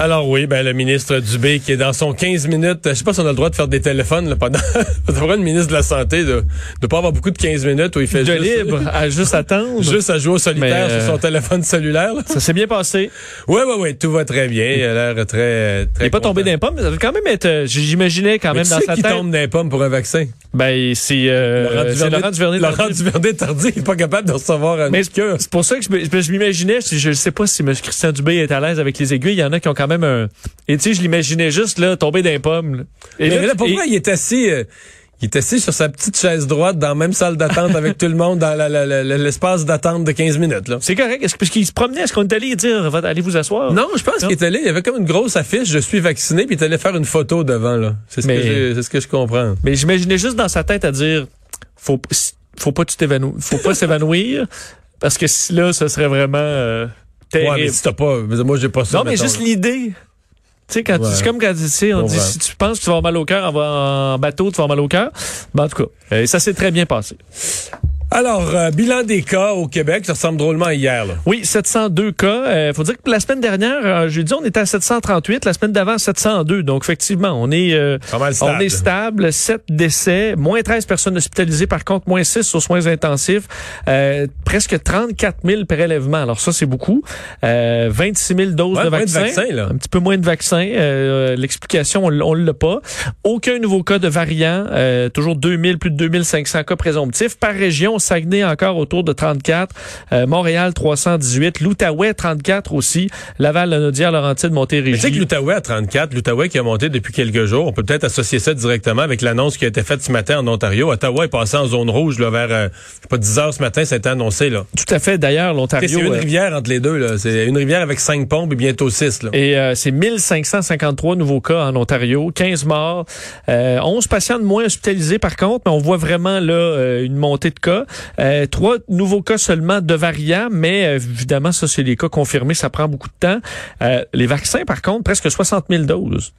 Alors oui, ben le ministre Dubé qui est dans son 15 minutes, je sais pas si on a le droit de faire des téléphones là, pendant le ministre de la santé de ne pas avoir beaucoup de 15 minutes où il fait de juste, libre à juste attendre. juste à jouer au solitaire euh, sur son téléphone cellulaire. là. Ça s'est bien passé. Ouais ouais ouais, tout va très bien, il a l'air très très Il est pas tombé d'un pomme, mais ça doit quand même être euh, j'imaginais quand Mais même dans c'est sa qui tête. tombe d'un pomme pour un vaccin Ben c'est euh, Laurent Duvernay. Laurent Duvernay Tardy, il est pas capable de recevoir un Mais c'est pour ça que je m'imaginais, je je sais pas si M. Christian Dubé est à l'aise avec les aiguilles, il y en a qui ont quand même un... Et tu sais, je l'imaginais juste là, tomber d'un pomme. Et Mais là, là, pourquoi et- il est assis euh, il est assis sur sa petite chaise droite dans la même salle d'attente avec tout le monde dans l'espace d'attente de 15 minutes. Là? C'est correct. Est-ce qu'il se promenait, est-ce qu'on est allé dire, Va- allez vous asseoir? Non, je pense qu'il est allé, il y avait comme une grosse affiche, je suis vacciné, puis il est allé faire une photo devant. là. C'est ce, Mais- que j'ai- c'est ce que je comprends. Mais j'imaginais juste dans sa tête à dire, faut, faut pas tu t'évanouir, faut pas s'évanouir, parce que si là, ce serait vraiment euh, terrible. Ouais, mais si t'as pas, mais moi j'ai pas ça. non, mais mettons, juste l'idée. Tu sais, quand tu- c'est comme quand tu sais, on dit si tu penses que tu vas avoir mal au cœur en, bateau, tu vas avoir mal au cœur. Ben, en tout cas, euh, ça s'est très bien passé. Alors, euh, bilan des cas au Québec, ça ressemble drôlement à hier. Là. Oui, 702 cas. Euh, faut dire que la semaine dernière, euh, jeudi, on était à 738. La semaine d'avant, 702. Donc, effectivement, on est, euh, on est stable. 7 décès. Moins 13 personnes hospitalisées. Par contre, moins 6 aux soins intensifs. Euh, presque 34 000 prélèvements. Alors, ça, c'est beaucoup. Euh, 26 000 doses Ouais, de moins de vaccins. vaccins, là. Un petit peu moins de vaccins. Euh, L'explication, on, on l'a pas. Aucun nouveau cas de variant. Euh, toujours 2000, plus de 2500 cas présomptifs. Par région, Saguenay encore autour de 34. Euh, Montréal, 318. L'Outaouais, 34 aussi. Laval, Lanaudière, Laurentide, Mais tu sais que Montérégie. l'Outaouais à 34, l'Outaouais qui a monté depuis quelques jours, on peut peut-être associer ça directement avec l'annonce qui a été faite ce matin en Ontario. Ottawa est passé en zone rouge là, vers, euh, je sais pas, 10 heures ce matin, ça a été annoncé. là. Tout à fait. D'ailleurs, C'est l'Ontario... une euh, rivière entre les deux. là. C'est une rivière avec cinq pompes et bientôt six. Là. Et euh, c'est 1553 nouveaux cas en Ontario, 15 morts, euh, 11 patients de moins hospitalisés par contre, mais on voit vraiment là euh, une montée de cas. Euh, trois nouveaux cas seulement de variants, mais euh, évidemment ça c'est les cas confirmés, ça prend beaucoup de temps. Euh, les vaccins par contre, presque 60 000 doses.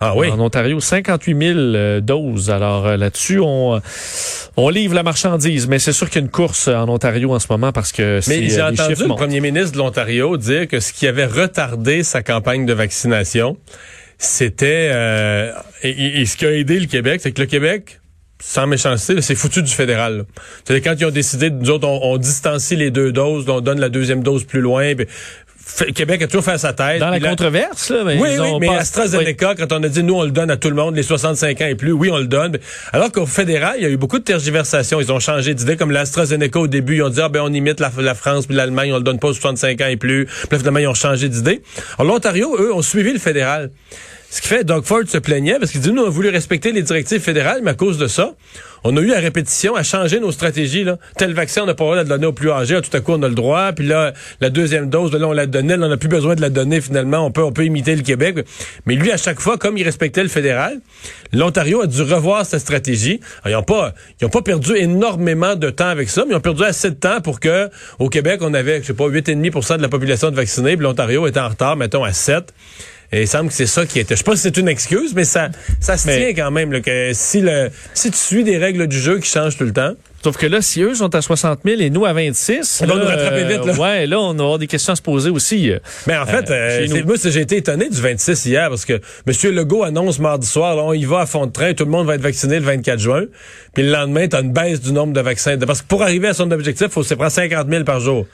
Ah oui. En Ontario, 58 000 euh, doses. Alors euh, là-dessus, on, euh, on livre la marchandise, mais c'est sûr qu'il y a une course en Ontario en ce moment parce que c'est, Mais j'ai entendu le montent. premier ministre de l'Ontario dire que ce qui avait retardé sa campagne de vaccination, c'était euh, et, et ce qui a aidé le Québec, c'est que le Québec, sans méchanceté, c'est foutu du fédéral. C'est quand ils ont décidé, nous autres, on, on distancie les deux doses, on donne la deuxième dose plus loin. puis Québec a toujours fait à sa tête. Dans la là- controverse, là, mais oui, ils oui, ont mais pas- AstraZeneca, quand on a dit nous, on le donne à tout le monde, les 65 ans et plus, oui, on le donne. Alors qu'au fédéral, il y a eu beaucoup de tergiversations. Ils ont changé d'idée, comme l'AstraZeneca au début, ils ont dit, ah ben, on imite la, la France puis l'Allemagne, on le donne pas aux 65 ans et plus. Puis là, finalement, ils ont changé d'idée. Alors, l'Ontario, eux, ont suivi le fédéral. Ce qui fait, Doug Ford se plaignait parce qu'il dit, nous, on a voulu respecter les directives fédérales, mais à cause de ça, on a eu à répétition à changer nos stratégies. Là. Tel vaccin, on n'a pas le droit de le donner aux plus âgés. Tout à coup, on a le droit. Puis là, la deuxième dose, là, on l'a donnée. Là, on n'a plus besoin de la donner finalement. On peut, on peut imiter le Québec. Mais lui, à chaque fois, comme il respectait le fédéral, l'Ontario a dû revoir sa stratégie. Alors, ils n'ont pas, ils ont pas perdu énormément de temps avec ça, mais ils ont perdu assez de temps pour que au Québec, on avait, je sais pas, 8,5% de la population de vaccinés. Puis l'Ontario était en retard, mettons, à 7. Et il semble que c'est ça qui était. Je sais pas si c'est une excuse, mais ça, ça se Mais- tient quand même. là, que si, le, si tu suis des règles du jeu qui changent tout le temps, Sauf que là, si eux sont à 60 000 et nous à 26, On va nous rattraper vite, là. Ouais, là, on va avoir des questions à se poser aussi. euh. Mais en fait, Euh, euh, moi, j'ai été étonné du 26 hier parce que M. Legault annonce mardi soir, là, on y va à fond de train, tout le monde va être vacciné le 24 juin. Puis le lendemain, tu as une baisse du nombre de vaccins. Parce que pour arriver à son objectif, il faut se prendre 50 000 par jour.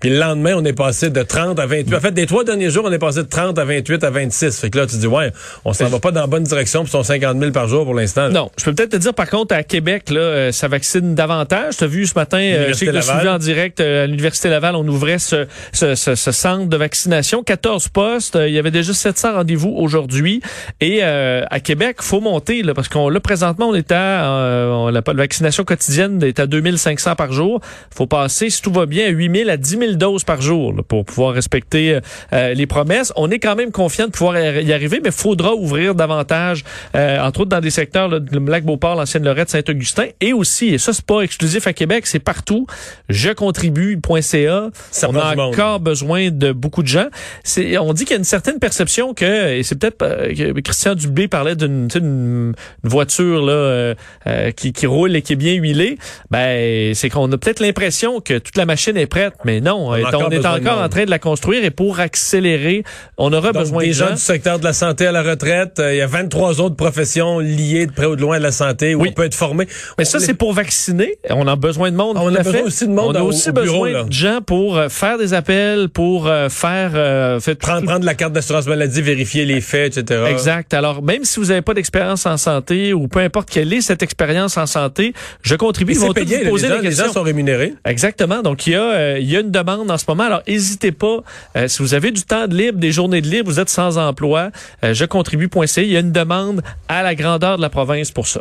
Puis le lendemain, on est passé de 30 à 28. En fait, des trois derniers jours, on est passé de 30 à 28 à 26. Fait que là, tu dis, ouais, on s'en va pas dans la bonne direction pour son 50 000 par jour pour l'instant. Non, je peux peut-être te dire par contre à Québec là, euh, ça vaccine davantage. Tu as vu ce matin, euh, je sais que suivi en direct euh, à l'université Laval, on ouvrait ce, ce, ce, ce centre de vaccination, 14 postes. Il y avait déjà 700 rendez-vous aujourd'hui. Et euh, à Québec, faut monter là, parce qu'on là présentement on est à euh, on l'a pas la vaccination quotidienne est à 2500 par jour. Faut passer si tout va bien à 8000 à 10 000 doses par jour là, pour pouvoir respecter euh, les promesses. On est quand même confiant de pouvoir y arriver, mais faudra ouvrir davantage, euh, entre autres dans des secteurs, là, le Lac-Beauport, l'ancienne Lorette, Saint-Augustin, et aussi, et ça c'est pas exclusif à Québec, c'est partout, je contribue.ca. Ça On a encore besoin de beaucoup de gens. C'est, on dit qu'il y a une certaine perception que, et c'est peut-être euh, que Christian Dubé parlait d'une, une voiture là euh, euh, qui, qui roule et qui est bien huilée. Ben, c'est qu'on a peut-être l'impression que toute la machine est prête, mais non, non, on, est encore en train de la construire et pour accélérer, on aura besoin des de gens. du secteur de la santé à la retraite. Euh, il y a 23 autres professions liées de près ou de loin à la santé où on peut être formé. Mais ça, c'est pour vacciner. On a besoin de monde. on a besoin aussi de monde. On a aussi besoin de gens pour euh, faire des appels, pour euh, faire... fait, prendre, prendre la carte d'assurance maladie, vérifier les faits, etc. Exact. Alors, même si vous n'avez pas d'expérience en santé ou peu importe quelle est cette expérience en santé, je contribue. Ils vont payé, vous poser les, gens, les gens sont rémunérés. Exactement. Donc, il y, a, il y a une demande en ce moment. Alors, n'hésitez pas. si vous avez du temps de libre, des journées de libre, vous êtes sans emploi, je contribue.ca. Il y a une demande à la grandeur de la province pour ça.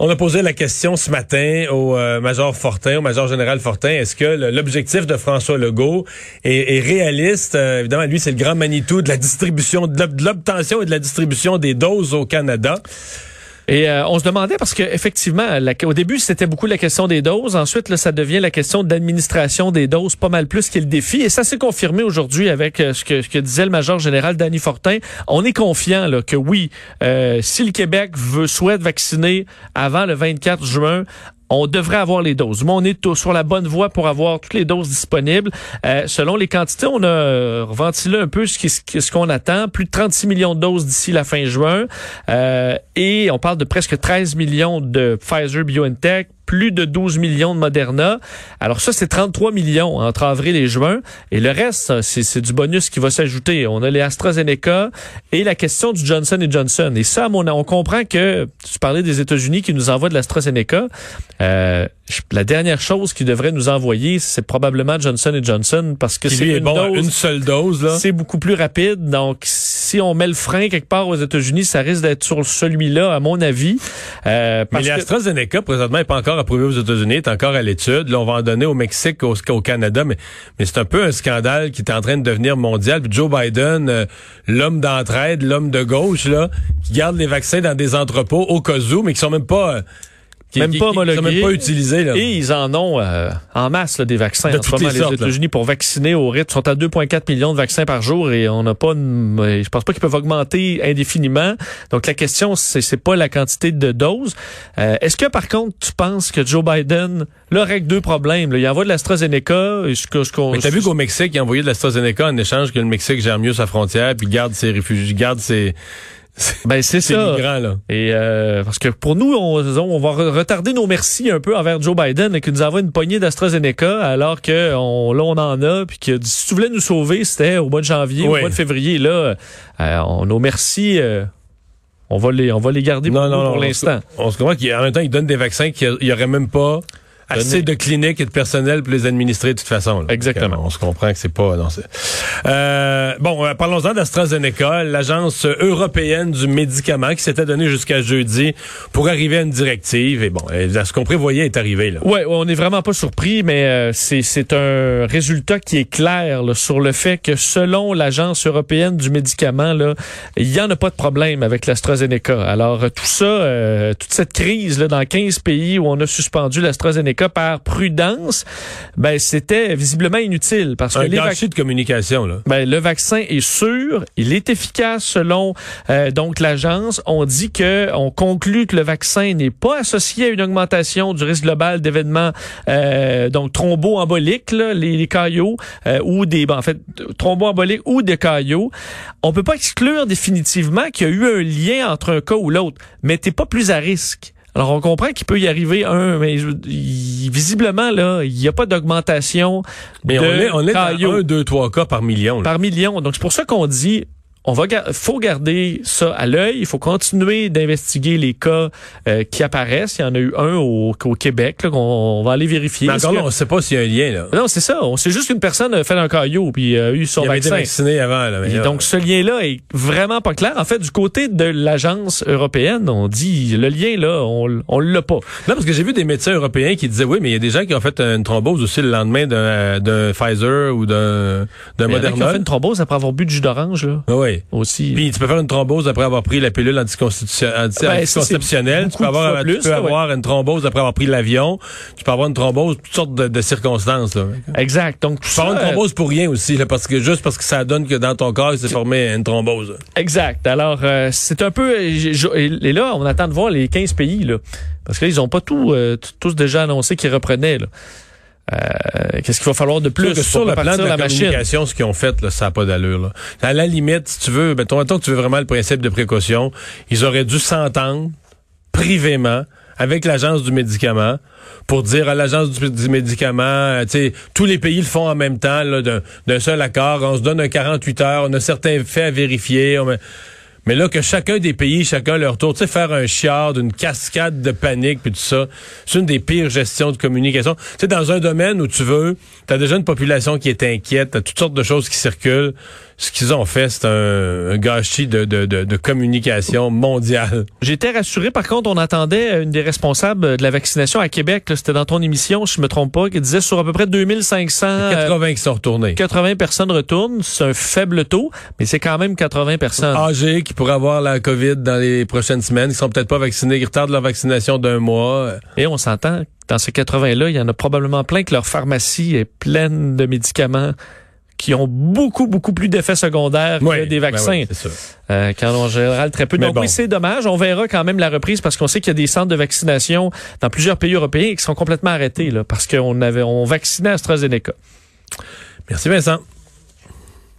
On a posé la question ce matin au euh, Major Fortin, au Major Général Fortin. Est-ce que l'objectif de François Legault est, réaliste? Euh, évidemment, lui, c'est le grand Manitou de la distribution, de l'obtention et de la distribution des doses au Canada. Et euh, on se demandait parce que effectivement, au début c'était beaucoup la question des doses. Ensuite, là, ça devient la question d'administration des doses, pas mal plus qu'il le défi. Et ça s'est confirmé aujourd'hui avec euh, ce, que, ce, que, disait le major général Danny Fortin. On est confiant là, que oui, euh, si le Québec veut souhaite vacciner avant le 24 juin, on devrait avoir les doses. Mais on est sur la bonne voie pour avoir toutes les doses disponibles. Euh, selon les quantités, on a ventilé un peu ce qu'on attend. Plus de 36 millions de doses d'ici la fin juin. Euh, et on parle de presque 13 millions de Pfizer BioNTech, plus de 12 millions de Moderna. Alors ça, c'est 33 millions entre avril et juin. Et le reste, c'est du bonus qui va s'ajouter. On a les AstraZeneca et la question du Johnson Johnson. Et ça, on comprend que, tu parlais des États-Unis qui nous envoient de l'AstraZeneca. Euh, la dernière chose qu'ils devraient nous envoyer, c'est probablement Johnson Johnson parce que c'est une, bon, une seule dose. C'est beaucoup plus rapide. Donc, si on met le frein quelque part aux États-Unis, ça risque d'être sur celui-là, à mon avis. Euh, Mais l'AstraZeneca, présentement, n'est pas encore approuvé aux États-Unis, est encore à l'étude. Là, on va en donner au Mexique, au, Canada, mais, c'est un peu un scandale qui est en train de devenir mondial. Joe Biden, euh, l'homme d'entraide, l'homme de gauche, là, qui garde les vaccins dans des entrepôts au cas mais qui sont même pas... Euh, même pas homologués. même pas utilisés. Là. Et ils en ont euh, en masse là, des vaccins. en ce moment, les, États-Unis pour vacciner au rythme sont à 2,4 millions de vaccins par jour et on n'a pas. je pense pas qu'ils peuvent augmenter indéfiniment. Donc la question, c'est, c'est pas la quantité de doses. Euh, est-ce que par contre, tu penses que Joe Biden là règle deux problèmes là? Il envoie de l'AstraZeneca. Ce que, ce qu'on, Mais t'as vu qu'au Mexique, il a envoyé de l'AstraZeneca en échange que le Mexique gère mieux sa frontière puis garde ses réfugiés, garde ses ben c'est ça. là. Et euh, parce que pour nous, on, on va retarder nos merci un peu envers Joe Biden qui nous envoie une poignée d'AstraZeneca alors que on, là on en a puis que si tu voulais nous sauver, c'était au mois de janvier, au mois de février là, euh, on, nos merci. Euh, on va les, on va les garder pour, pour l'instant. On se comprend qu'en même temps, ils donnent des vaccins qu'il y aurait même pas assez de cliniques et de personnel pour les administrer de toute façon. Exactement. on se comprend que c'est pas. Non, euh, bon, euh, parlons-en d'AstraZeneca, l'agence européenne du médicament qui s'était donnée jusqu'à jeudi pour arriver à une directive. Et bon, euh, ce qu'on prévoyait est arrivé. Là. Ouais, on n'est vraiment pas surpris, mais euh, c'est un résultat qui est clair là, sur le fait que selon l'agence européenne du médicament, là, il y en a pas de problème avec l'AstraZeneca. Alors tout ça, toute cette crise là, dans 15 pays où on a suspendu l'AstraZeneca par prudence, ben c'était visiblement inutile parce que les de communication là. Ben, le vaccin est sûr, il est efficace selon euh, donc l'agence. On dit que on conclut que le vaccin n'est pas associé à une augmentation du risque global d'événements euh, donc thromboemboliques, là, les, les caillots euh, ou des ben, en fait thromboemboliques ou des caillots. On peut pas exclure définitivement qu'il y a eu un lien entre un cas ou l'autre, mais t'es pas plus à risque. Alors, on comprend qu'il peut y arriver un, mais visiblement, là, il n'y a pas d'augmentation Mais on est, on est à un, deux, trois cas par million. Par million. Donc, c'est pour ça qu'on dit, on va faut garder ça à l'œil. Il faut continuer d'investiguer les cas euh, qui apparaissent. Il y en a eu un au, au Québec qu'on on va aller vérifier. Mais encore là, on ne sait pas s'il y a un lien. Là. Non, c'est ça. On sait juste qu'une personne a fait un caillot puis a eu son il vaccin. Avait été vacciné avant. Là, Et donc ce lien-là est vraiment pas clair. En fait, du côté de l'agence européenne, on dit le lien là, on on l'a pas. Non, parce que j'ai vu des médecins européens qui disaient oui, mais il y a des gens qui ont fait une thrombose aussi le lendemain d'un Pfizer ou d'un d'un Moderna. Qui ont fait une thrombose après avoir bu du jus d'orange là. Oui aussi. Puis tu peux faire une thrombose après avoir pris la pilule anticonceptionnelle. Ben, tu peux avoir, tu peux avoir une thrombose après avoir pris l'avion. Tu peux avoir une thrombose, toutes sortes de, circonstances. Là. Exact. Donc tu peux avoir une thrombose pour rien aussi, là, parce que juste parce que ça donne que dans ton corps il s'est formé une thrombose. Exact. Alors euh, c'est un peu et là on attend de voir les 15 pays là, parce qu'ils ont pas tout euh, tous déjà annoncé qu'ils reprenaient là. Euh, Qu'est-ce qu'il va falloir de plus que sur le plan de la, la communication, ce qu'ils ont fait, là, ça n'a pas d'allure. là. À la limite, si tu veux, ben, ton que tu veux vraiment le principe de précaution, ils auraient dû s'entendre privément avec l'agence du médicament pour dire à l'agence du, du médicament, euh, tu sais, tous les pays le font en même temps, d'un d'un seul accord. On se donne un 48 heures, on a certains faits à vérifier. on met- mais là, que chacun des pays, chacun leur tour, tu sais, faire un chiard d'une cascade de panique puis tout ça, c'est une des pires gestions de communication. Tu sais, dans un domaine où tu veux, tu as déjà une population qui est inquiète, t'as toutes sortes de choses qui circulent. Ce qu'ils ont fait, c'est un, un gâchis de, de, de, de communication mondiale. J'étais rassuré. Par contre, on attendait euh, une des responsables de la vaccination à Québec. C'était dans ton émission, je me trompe pas, qui disait sur à peu près 2500 euh, 80 qui sont retournés. 80 personnes retournent. C'est un faible taux, mais c'est quand même 80 personnes. Âgés qui pourraient avoir la COVID dans les prochaines semaines, qui sont peut-être pas vaccinés, qui retardent leur vaccination d'un mois. Et on s'entend, dans ces 80-là, il y en a probablement plein que leur pharmacie est pleine de médicaments qui ont beaucoup, beaucoup plus d'effets secondaires que des ben vaccins. c'est sûr. Euh, quand en général très peu. Mais Donc bon. oui, c'est dommage. On verra quand même la reprise parce qu'on sait qu'il y a des centres de vaccination dans plusieurs pays européens qui sont complètement arrêtés là, parce qu'on avait on vaccinait AstraZeneca. Merci Vincent.